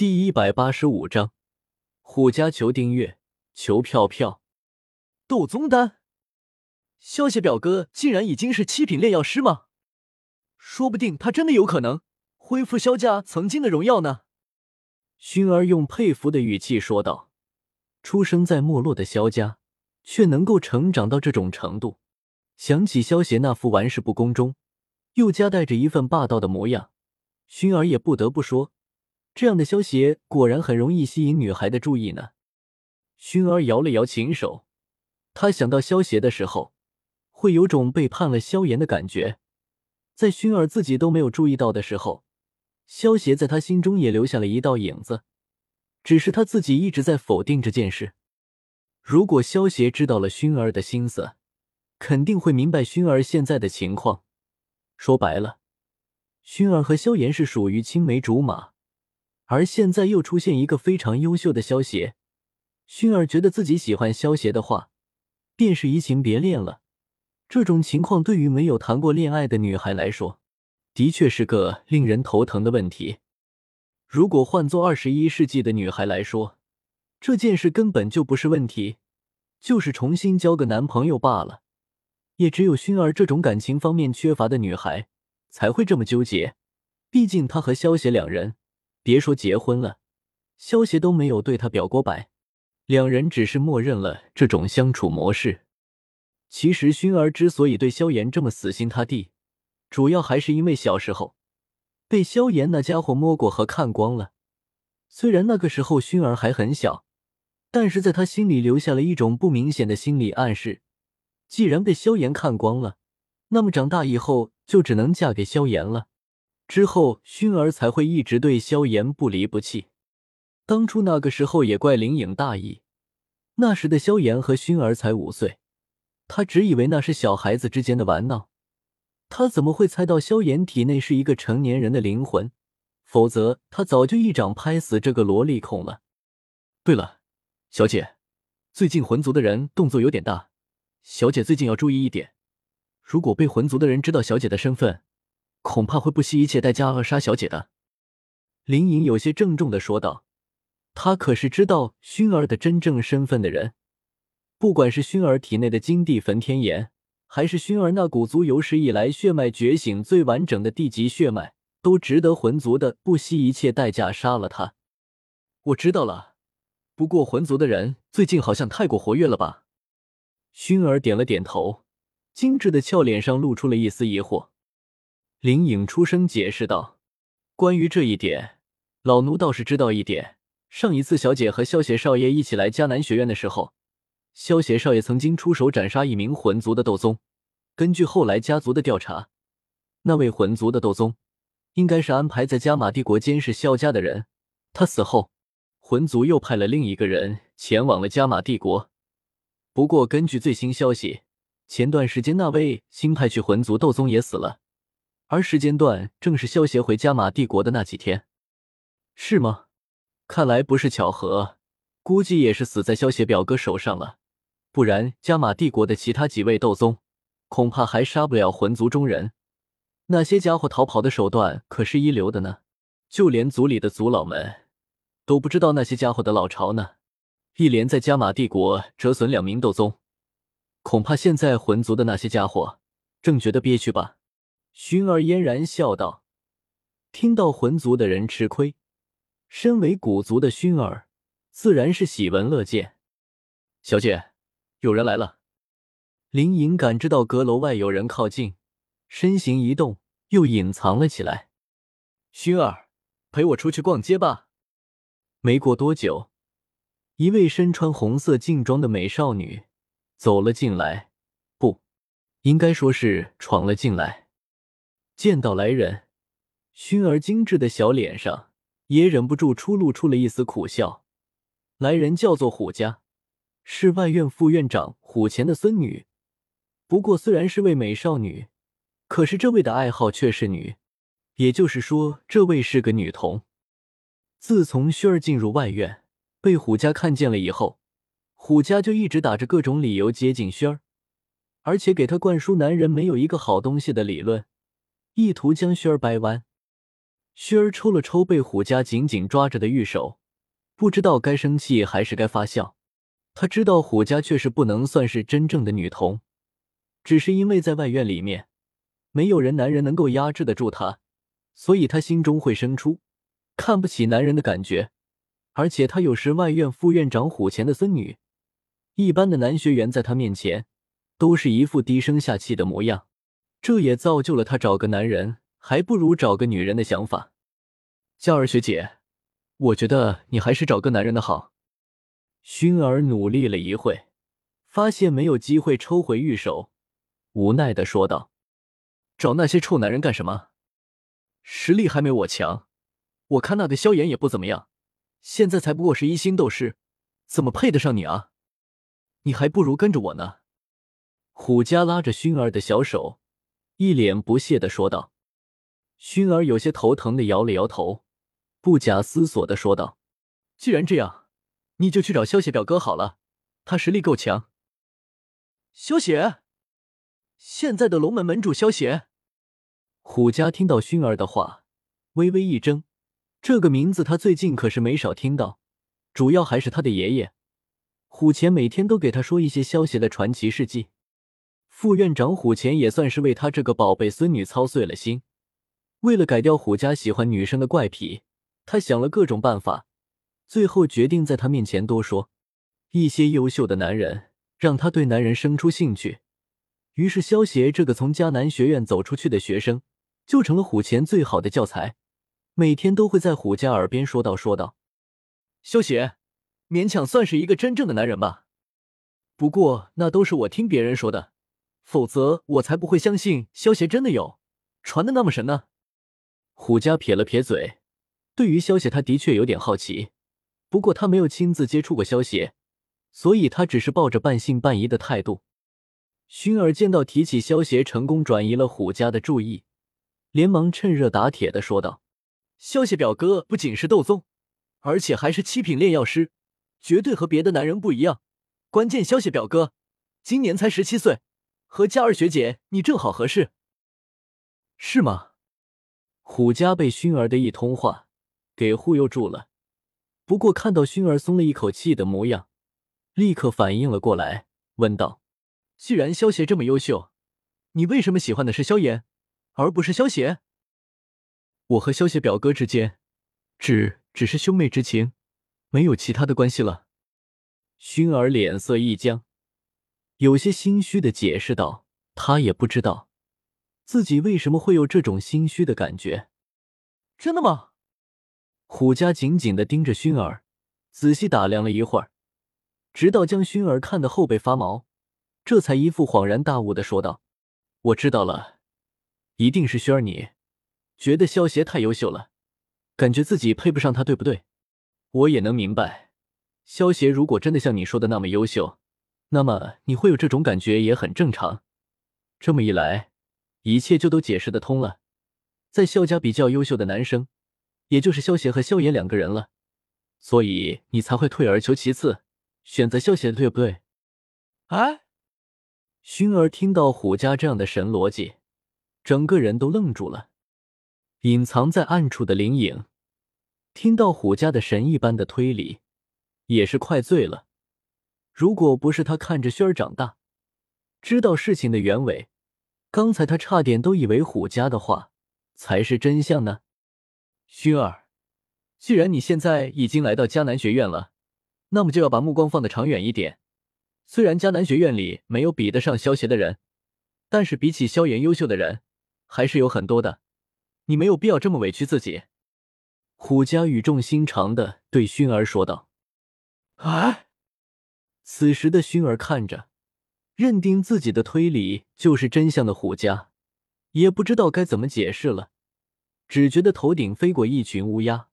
第一百八十五章，虎家求订阅，求票票。斗宗丹，萧邪表哥竟然已经是七品炼药师吗？说不定他真的有可能恢复萧家曾经的荣耀呢。薰儿用佩服的语气说道：“出生在没落的萧家，却能够成长到这种程度。想起萧邪那副玩世不恭中，又夹带着一份霸道的模样，薰儿也不得不说。”这样的萧邪果然很容易吸引女孩的注意呢。薰儿摇了摇琴手，他想到萧邪的时候，会有种背叛了萧炎的感觉。在薰儿自己都没有注意到的时候，萧邪在他心中也留下了一道影子，只是他自己一直在否定这件事。如果萧邪知道了薰儿的心思，肯定会明白薰儿现在的情况。说白了，薰儿和萧炎是属于青梅竹马。而现在又出现一个非常优秀的萧邪，薰儿觉得自己喜欢萧邪的话，便是移情别恋了。这种情况对于没有谈过恋爱的女孩来说，的确是个令人头疼的问题。如果换做二十一世纪的女孩来说，这件事根本就不是问题，就是重新交个男朋友罢了。也只有薰儿这种感情方面缺乏的女孩才会这么纠结，毕竟她和萧邪两人。别说结婚了，萧协都没有对他表过白，两人只是默认了这种相处模式。其实薰儿之所以对萧炎这么死心塌地，主要还是因为小时候被萧炎那家伙摸过和看光了。虽然那个时候薰儿还很小，但是在他心里留下了一种不明显的心理暗示：既然被萧炎看光了，那么长大以后就只能嫁给萧炎了。之后，薰儿才会一直对萧炎不离不弃。当初那个时候也怪林颖大意，那时的萧炎和薰儿才五岁，他只以为那是小孩子之间的玩闹，他怎么会猜到萧炎体内是一个成年人的灵魂？否则他早就一掌拍死这个萝莉控了。对了，小姐，最近魂族的人动作有点大，小姐最近要注意一点，如果被魂族的人知道小姐的身份。恐怕会不惜一切代价扼杀小姐的。”林颖有些郑重的说道。他可是知道薰儿的真正身份的人，不管是薰儿体内的金地焚天炎，还是薰儿那古族有史以来血脉觉醒最完整的地级血脉，都值得魂族的不惜一切代价杀了他。我知道了，不过魂族的人最近好像太过活跃了吧？薰儿点了点头，精致的俏脸上露出了一丝疑惑。林颖出声解释道：“关于这一点，老奴倒是知道一点。上一次小姐和萧邪少爷一起来迦南学院的时候，萧邪少爷曾经出手斩杀一名魂族的斗宗。根据后来家族的调查，那位魂族的斗宗应该是安排在加玛帝国监视萧家的人。他死后，魂族又派了另一个人前往了加玛帝国。不过，根据最新消息，前段时间那位新派去魂族斗宗也死了。”而时间段正是萧协回加玛帝国的那几天，是吗？看来不是巧合，估计也是死在萧协表哥手上了。不然加玛帝国的其他几位斗宗，恐怕还杀不了魂族中人。那些家伙逃跑的手段可是一流的呢，就连族里的族老们都不知道那些家伙的老巢呢。一连在加玛帝国折损两名斗宗，恐怕现在魂族的那些家伙正觉得憋屈吧。熏儿嫣然笑道：“听到魂族的人吃亏，身为古族的熏儿自然是喜闻乐见。”小姐，有人来了。林隐感知到阁楼外有人靠近，身形一动，又隐藏了起来。熏儿，陪我出去逛街吧。没过多久，一位身穿红色劲装的美少女走了进来，不，应该说是闯了进来。见到来人，薰儿精致的小脸上也忍不住出露出了一丝苦笑。来人叫做虎家，是外院副院长虎钳的孙女。不过虽然是位美少女，可是这位的爱好却是女，也就是说，这位是个女童。自从薰儿进入外院，被虎家看见了以后，虎家就一直打着各种理由接近薰儿，而且给他灌输男人没有一个好东西的理论。意图将薰儿掰弯，薰儿抽了抽被虎家紧紧抓着的玉手，不知道该生气还是该发笑。他知道虎家确实不能算是真正的女童，只是因为在外院里面，没有人男人能够压制得住她，所以他心中会生出看不起男人的感觉。而且他又是外院副院长虎钳的孙女，一般的男学员在他面前都是一副低声下气的模样，这也造就了她找个男人还不如找个女人的想法。娇儿学姐，我觉得你还是找个男人的好。薰儿努力了一会，发现没有机会抽回玉手，无奈的说道：“找那些臭男人干什么？实力还没我强。我看那个萧炎也不怎么样，现在才不过是一星斗士，怎么配得上你啊？你还不如跟着我呢。”虎家拉着薰儿的小手，一脸不屑的说道。薰儿有些头疼的摇了摇头，不假思索的说道：“既然这样。”你就去找萧邪表哥好了，他实力够强。萧邪，现在的龙门门主萧邪。虎家听到薰儿的话，微微一怔，这个名字他最近可是没少听到，主要还是他的爷爷虎前每天都给他说一些萧邪的传奇事迹。副院长虎钳也算是为他这个宝贝孙女操碎了心，为了改掉虎家喜欢女生的怪癖，他想了各种办法。最后决定在他面前多说一些优秀的男人，让他对男人生出兴趣。于是，萧协这个从迦南学院走出去的学生，就成了虎钳最好的教材，每天都会在虎家耳边说道说道。萧协，勉强算是一个真正的男人吧。不过那都是我听别人说的，否则我才不会相信萧协真的有传的那么神呢。虎家撇了撇嘴，对于萧协，他的确有点好奇。不过他没有亲自接触过萧邪，所以他只是抱着半信半疑的态度。薰儿见到提起萧邪成功转移了虎家的注意，连忙趁热打铁的说道：“萧邪表哥不仅是斗宗，而且还是七品炼药师，绝对和别的男人不一样。关键萧邪表哥今年才十七岁，和佳儿学姐你正好合适，是吗？”虎家被熏儿的一通话给忽悠住了。不过看到熏儿松了一口气的模样，立刻反应了过来，问道：“既然萧邪这么优秀，你为什么喜欢的是萧炎，而不是萧邪？”我和萧邪表哥之间，只只是兄妹之情，没有其他的关系了。熏儿脸色一僵，有些心虚的解释道：“他也不知道自己为什么会有这种心虚的感觉。”真的吗？虎家紧紧的盯着薰儿，仔细打量了一会儿，直到将薰儿看得后背发毛，这才一副恍然大悟的说道：“我知道了，一定是熏儿你觉得萧邪太优秀了，感觉自己配不上他，对不对？我也能明白，萧邪如果真的像你说的那么优秀，那么你会有这种感觉也很正常。这么一来，一切就都解释得通了。在萧家比较优秀的男生。”也就是萧邪和萧炎两个人了，所以你才会退而求其次，选择萧邪，对不对？哎，薰儿听到虎家这样的神逻辑，整个人都愣住了。隐藏在暗处的灵影，听到虎家的神一般的推理，也是快醉了。如果不是他看着薰儿长大，知道事情的原委，刚才他差点都以为虎家的话才是真相呢。薰儿，既然你现在已经来到迦南学院了，那么就要把目光放得长远一点。虽然迦南学院里没有比得上萧邪的人，但是比起萧炎优秀的人还是有很多的。你没有必要这么委屈自己。”虎家语重心长的对薰儿说道。哎，此时的熏儿看着认定自己的推理就是真相的虎家，也不知道该怎么解释了。只觉得头顶飞过一群乌鸦，